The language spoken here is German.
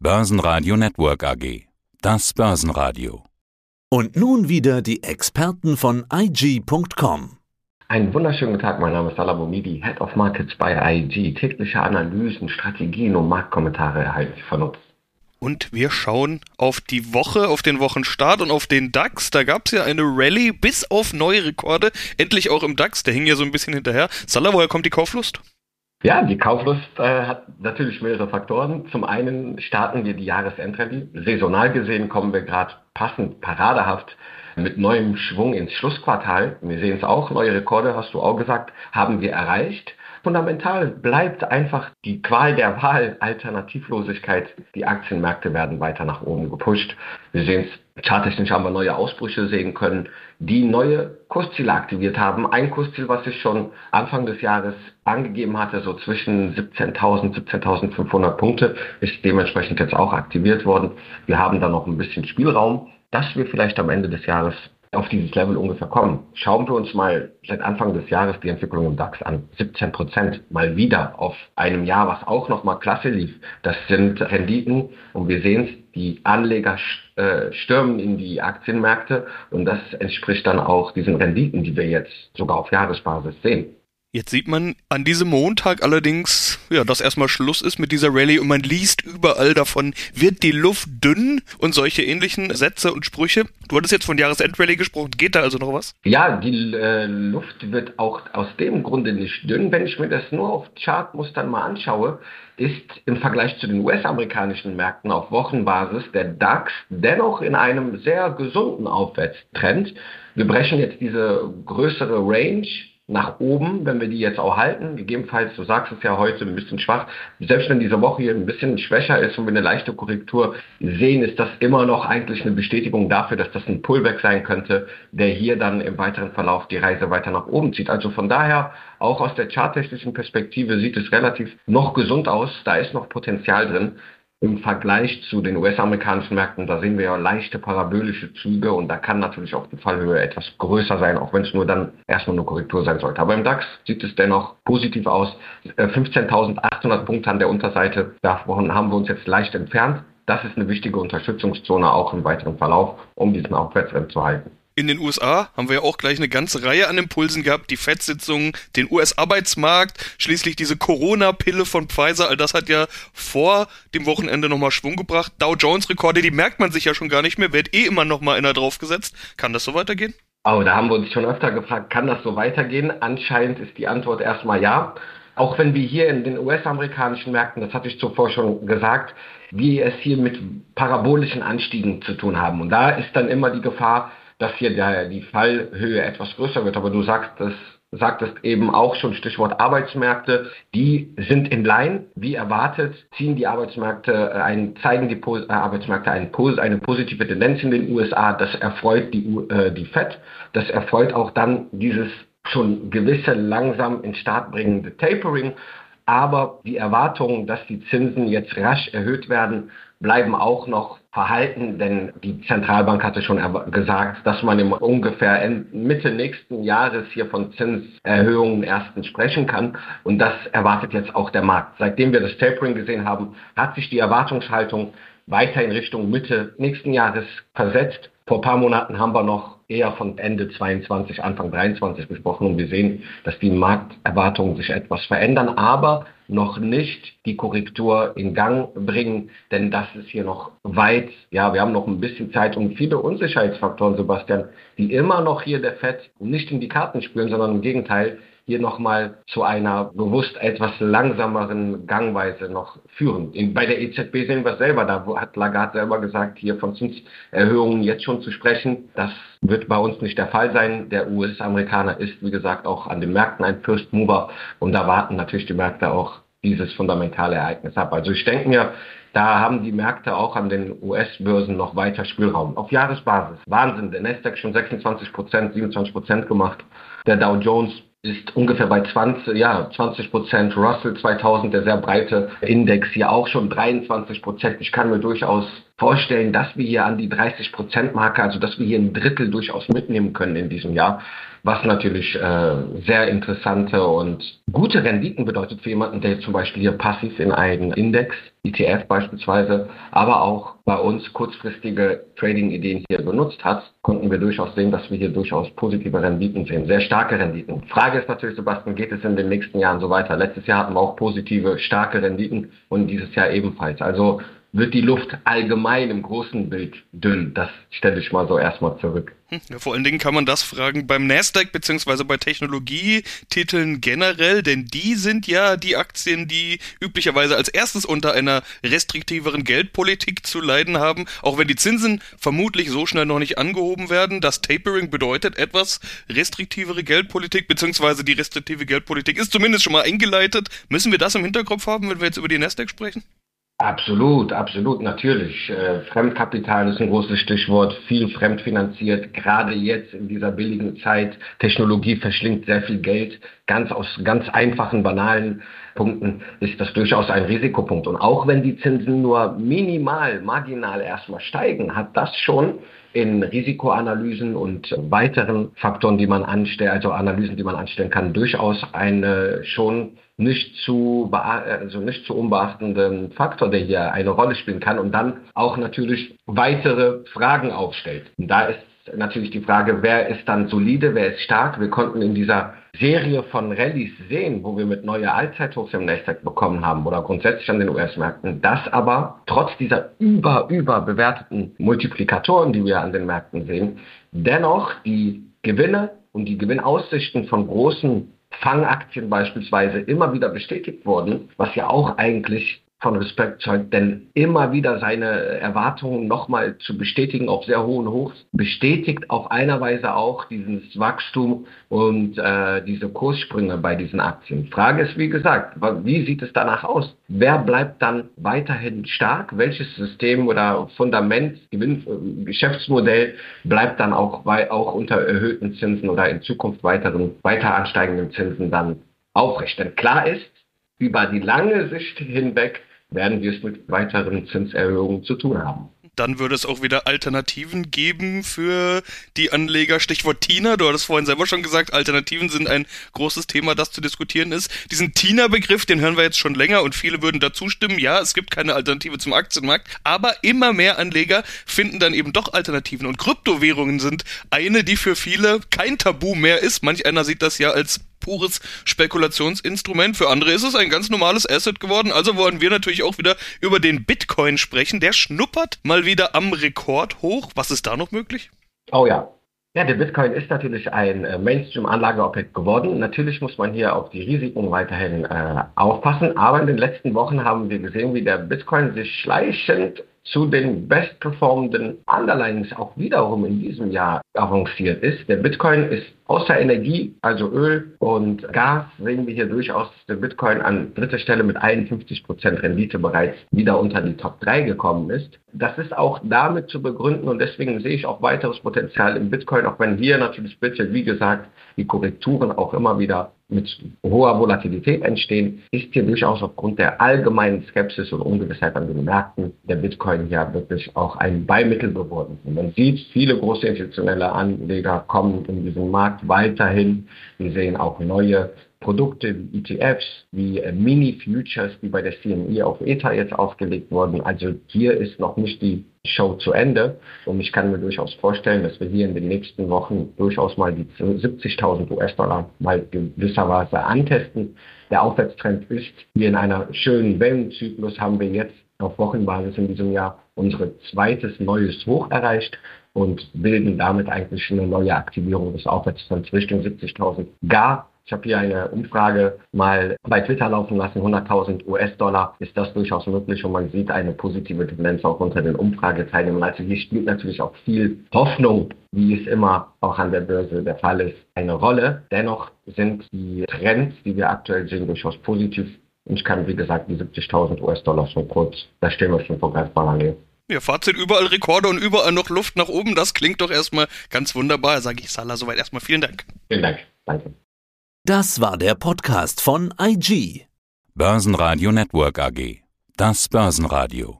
Börsenradio Network AG. Das Börsenradio. Und nun wieder die Experten von IG.com. Einen wunderschönen guten Tag, mein Name ist Salah Boumidi, Head of Markets bei IG. Tägliche Analysen, Strategien und Marktkommentare erhalte ich von uns. Und wir schauen auf die Woche, auf den Wochenstart und auf den DAX. Da gab es ja eine Rallye bis auf neue Rekorde. Endlich auch im DAX, der hing ja so ein bisschen hinterher. Salah, woher kommt die Kauflust? Ja, die Kauflust äh, hat natürlich mehrere Faktoren. Zum einen starten wir die Jahresendrallye. Saisonal gesehen kommen wir gerade passend, paradehaft mit neuem Schwung ins Schlussquartal. Wir sehen es auch, neue Rekorde, hast du auch gesagt, haben wir erreicht. Fundamental bleibt einfach die Qual der Wahl, Alternativlosigkeit. Die Aktienmärkte werden weiter nach oben gepusht. Wir sehen es, charttechnisch haben wir neue Ausbrüche sehen können, die neue Kursziele aktiviert haben. Ein Kursziel, was ich schon Anfang des Jahres angegeben hatte, so zwischen 17.000, 17.500 Punkte, ist dementsprechend jetzt auch aktiviert worden. Wir haben da noch ein bisschen Spielraum, dass wir vielleicht am Ende des Jahres auf dieses Level ungefähr kommen. Schauen wir uns mal seit Anfang des Jahres die Entwicklung im DAX an. 17 Prozent mal wieder auf einem Jahr, was auch nochmal klasse lief. Das sind Renditen und wir sehen es, die Anleger äh, stürmen in die Aktienmärkte und das entspricht dann auch diesen Renditen, die wir jetzt sogar auf Jahresbasis sehen. Jetzt sieht man an diesem Montag allerdings, ja, dass erstmal Schluss ist mit dieser Rallye und man liest überall davon, wird die Luft dünn und solche ähnlichen Sätze und Sprüche. Du hattest jetzt von Jahresendrallye gesprochen, geht da also noch was? Ja, die äh, Luft wird auch aus dem Grunde nicht dünn. Wenn ich mir das nur auf Chartmustern mal anschaue, ist im Vergleich zu den US-amerikanischen Märkten auf Wochenbasis der DAX dennoch in einem sehr gesunden Aufwärtstrend. Wir brechen jetzt diese größere Range nach oben, wenn wir die jetzt auch halten. Gegebenenfalls, du sagst es ja heute ein bisschen schwach, selbst wenn diese Woche hier ein bisschen schwächer ist und wir eine leichte Korrektur sehen, ist das immer noch eigentlich eine Bestätigung dafür, dass das ein Pullback sein könnte, der hier dann im weiteren Verlauf die Reise weiter nach oben zieht. Also von daher, auch aus der charttechnischen Perspektive sieht es relativ noch gesund aus. Da ist noch Potenzial drin im Vergleich zu den US-amerikanischen Märkten, da sehen wir ja leichte parabolische Züge und da kann natürlich auch die Fallhöhe etwas größer sein, auch wenn es nur dann erstmal eine Korrektur sein sollte. Aber im DAX sieht es dennoch positiv aus. 15.800 äh, Punkte an der Unterseite, davon haben wir uns jetzt leicht entfernt. Das ist eine wichtige Unterstützungszone auch im weiteren Verlauf, um diesen Aufwärtstrend zu halten. In den USA haben wir ja auch gleich eine ganze Reihe an Impulsen gehabt, die FED-Sitzungen, den US-Arbeitsmarkt, schließlich diese Corona-Pille von Pfizer, all das hat ja vor dem Wochenende nochmal Schwung gebracht. Dow Jones-Rekorde, die merkt man sich ja schon gar nicht mehr, wird eh immer nochmal einer draufgesetzt. Kann das so weitergehen? Oh, da haben wir uns schon öfter gefragt, kann das so weitergehen? Anscheinend ist die Antwort erstmal ja. Auch wenn wir hier in den US-amerikanischen Märkten, das hatte ich zuvor schon gesagt, wir es hier mit parabolischen Anstiegen zu tun haben. Und da ist dann immer die Gefahr, dass hier der, die Fallhöhe etwas größer wird. Aber du sagst das sagtest eben auch schon Stichwort Arbeitsmärkte, die sind in Line, wie erwartet, ziehen die Arbeitsmärkte äh, ein, zeigen die äh, Arbeitsmärkte ein, eine positive Tendenz in den USA, das erfreut die, äh, die FED, das erfreut auch dann dieses schon gewisse langsam in Start bringende Tapering, aber die Erwartungen, dass die Zinsen jetzt rasch erhöht werden, bleiben auch noch verhalten, denn die Zentralbank hatte schon gesagt, dass man im ungefähr Mitte nächsten Jahres hier von Zinserhöhungen ersten sprechen kann. Und das erwartet jetzt auch der Markt. Seitdem wir das Tapering gesehen haben, hat sich die Erwartungshaltung weiter in Richtung Mitte nächsten Jahres versetzt. Vor ein paar Monaten haben wir noch eher von Ende 22, Anfang 23 gesprochen und wir sehen, dass die Markterwartungen sich etwas verändern, aber noch nicht die Korrektur in Gang bringen, denn das ist hier noch weit, ja, wir haben noch ein bisschen Zeit und viele Unsicherheitsfaktoren, Sebastian, die immer noch hier der FED nicht in die Karten spielen, sondern im Gegenteil hier nochmal zu einer bewusst etwas langsameren Gangweise noch führen. In, bei der EZB sehen wir es selber, da hat Lagarde selber gesagt, hier von Zinserhöhungen jetzt schon zu sprechen. Das wird bei uns nicht der Fall sein. Der US-Amerikaner ist, wie gesagt, auch an den Märkten ein First Mover und da warten natürlich die Märkte auch dieses fundamentale Ereignis ab. Also ich denke mir, da haben die Märkte auch an den US-Börsen noch weiter Spielraum. Auf Jahresbasis. Wahnsinn. Der Nasdaq schon 26 Prozent, 27 Prozent gemacht. Der Dow Jones ist ungefähr bei 20, ja, 20 Prozent. Russell 2000, der sehr breite Index, hier auch schon 23 Prozent. Ich kann mir durchaus vorstellen, dass wir hier an die 30-Prozent-Marke, also dass wir hier ein Drittel durchaus mitnehmen können in diesem Jahr, was natürlich äh, sehr interessante und gute Renditen bedeutet für jemanden, der zum Beispiel hier passiv in einen Index, ETF beispielsweise, aber auch bei uns kurzfristige Trading-Ideen hier benutzt hat, konnten wir durchaus sehen, dass wir hier durchaus positive Renditen sehen, sehr starke Renditen. Frage ist natürlich, Sebastian, geht es in den nächsten Jahren so weiter? Letztes Jahr hatten wir auch positive, starke Renditen und dieses Jahr ebenfalls. Also wird die Luft allgemein im großen Bild dünn. Das stelle ich mal so erstmal zurück. Ja, vor allen Dingen kann man das fragen beim Nasdaq beziehungsweise bei Technologietiteln generell, denn die sind ja die Aktien, die üblicherweise als erstes unter einer restriktiveren Geldpolitik zu leiden haben, auch wenn die Zinsen vermutlich so schnell noch nicht angehoben werden. Das Tapering bedeutet etwas restriktivere Geldpolitik beziehungsweise die restriktive Geldpolitik ist zumindest schon mal eingeleitet. Müssen wir das im Hinterkopf haben, wenn wir jetzt über die Nasdaq sprechen? Absolut, absolut, natürlich. Äh, Fremdkapital ist ein großes Stichwort, viel fremdfinanziert, gerade jetzt in dieser billigen Zeit. Technologie verschlingt sehr viel Geld. Ganz aus ganz einfachen, banalen Punkten ist das durchaus ein Risikopunkt. Und auch wenn die Zinsen nur minimal, marginal erstmal steigen, hat das schon in Risikoanalysen und weiteren Faktoren, die man anstellt, also Analysen, die man anstellen kann, durchaus eine schon nicht zu, also nicht zu unbeachtenden Faktor, der hier eine Rolle spielen kann und dann auch natürlich weitere Fragen aufstellt. Und da ist natürlich die Frage, wer ist dann solide, wer ist stark. Wir konnten in dieser Serie von Rallyes sehen, wo wir mit neue Allzeithochs im Nasdaq bekommen haben oder grundsätzlich an den US-Märkten, dass aber trotz dieser über, über bewerteten Multiplikatoren, die wir an den Märkten sehen, dennoch die Gewinne und die Gewinnaussichten von großen Fangaktien beispielsweise immer wieder bestätigt wurden, was ja auch eigentlich von Respekt zeugt, denn immer wieder seine Erwartungen nochmal zu bestätigen auf sehr hohen Hochs, bestätigt auf einer Weise auch dieses Wachstum und äh, diese Kurssprünge bei diesen Aktien. Frage ist, wie gesagt, wie sieht es danach aus? Wer bleibt dann weiterhin stark? Welches System oder Fundament, Gewinn, äh, Geschäftsmodell bleibt dann auch, bei, auch unter erhöhten Zinsen oder in Zukunft weiteren, weiter ansteigenden Zinsen dann aufrecht? Denn klar ist, über die lange Sicht hinweg werden wir es mit weiteren Zinserhöhungen zu tun haben. Dann würde es auch wieder Alternativen geben für die Anleger. Stichwort TINA, du hattest vorhin selber schon gesagt, Alternativen sind ein großes Thema, das zu diskutieren ist. Diesen TINA-Begriff, den hören wir jetzt schon länger und viele würden dazu stimmen. Ja, es gibt keine Alternative zum Aktienmarkt, aber immer mehr Anleger finden dann eben doch Alternativen. Und Kryptowährungen sind eine, die für viele kein Tabu mehr ist. Manch einer sieht das ja als pures Spekulationsinstrument. Für andere ist es ein ganz normales Asset geworden. Also wollen wir natürlich auch wieder über den Bitcoin sprechen. Der schnuppert mal wieder am Rekord hoch. Was ist da noch möglich? Oh ja. Ja, der Bitcoin ist natürlich ein äh, Mainstream-Anlageobjekt geworden. Natürlich muss man hier auf die Risiken weiterhin äh, aufpassen. Aber in den letzten Wochen haben wir gesehen, wie der Bitcoin sich schleichend zu den bestperformenden Underlines auch wiederum in diesem Jahr avanciert ist. Der Bitcoin ist außer Energie, also Öl und Gas, sehen wir hier durchaus der Bitcoin an dritter Stelle mit 51 Prozent Rendite bereits wieder unter die Top 3 gekommen ist. Das ist auch damit zu begründen und deswegen sehe ich auch weiteres Potenzial im Bitcoin, auch wenn hier natürlich bitte, wie gesagt, die Korrekturen auch immer wieder mit hoher Volatilität entstehen, ist hier durchaus aufgrund der allgemeinen Skepsis und Ungewissheit an den Märkten der Bitcoin ja wirklich auch ein Beimittel geworden. Und man sieht, viele große institutionelle Anleger kommen in diesen Markt weiterhin. Wir sehen auch neue Produkte wie ETFs, wie äh, Mini-Futures, die bei der CME auf Ether jetzt aufgelegt wurden. Also hier ist noch nicht die Show zu Ende. Und ich kann mir durchaus vorstellen, dass wir hier in den nächsten Wochen durchaus mal die 70.000 US-Dollar mal gewisserweise antesten. Der Aufwärtstrend ist hier in einer schönen Wellenzyklus haben wir jetzt auf Wochenbasis in diesem Jahr unser zweites neues Hoch erreicht und bilden damit eigentlich eine neue Aktivierung des Aufwärtstrends Richtung 70.000 gar ich habe hier eine Umfrage mal bei Twitter laufen lassen, 100.000 US-Dollar ist das durchaus möglich und man sieht eine positive Tendenz auch unter den Umfrageteilnehmern. Also hier spielt natürlich auch viel Hoffnung, wie es immer auch an der Börse der Fall ist, eine Rolle. Dennoch sind die Trends, die wir aktuell sehen, durchaus positiv. Und ich kann, wie gesagt, die 70.000 US-Dollar schon kurz, da stehen wir schon vor greifbarer Nähe. Ja, Fazit, überall Rekorde und überall noch Luft nach oben. Das klingt doch erstmal ganz wunderbar. Sage ich Salah soweit erstmal vielen Dank. Vielen Dank. Danke. Das war der Podcast von IG. Börsenradio Network AG. Das Börsenradio.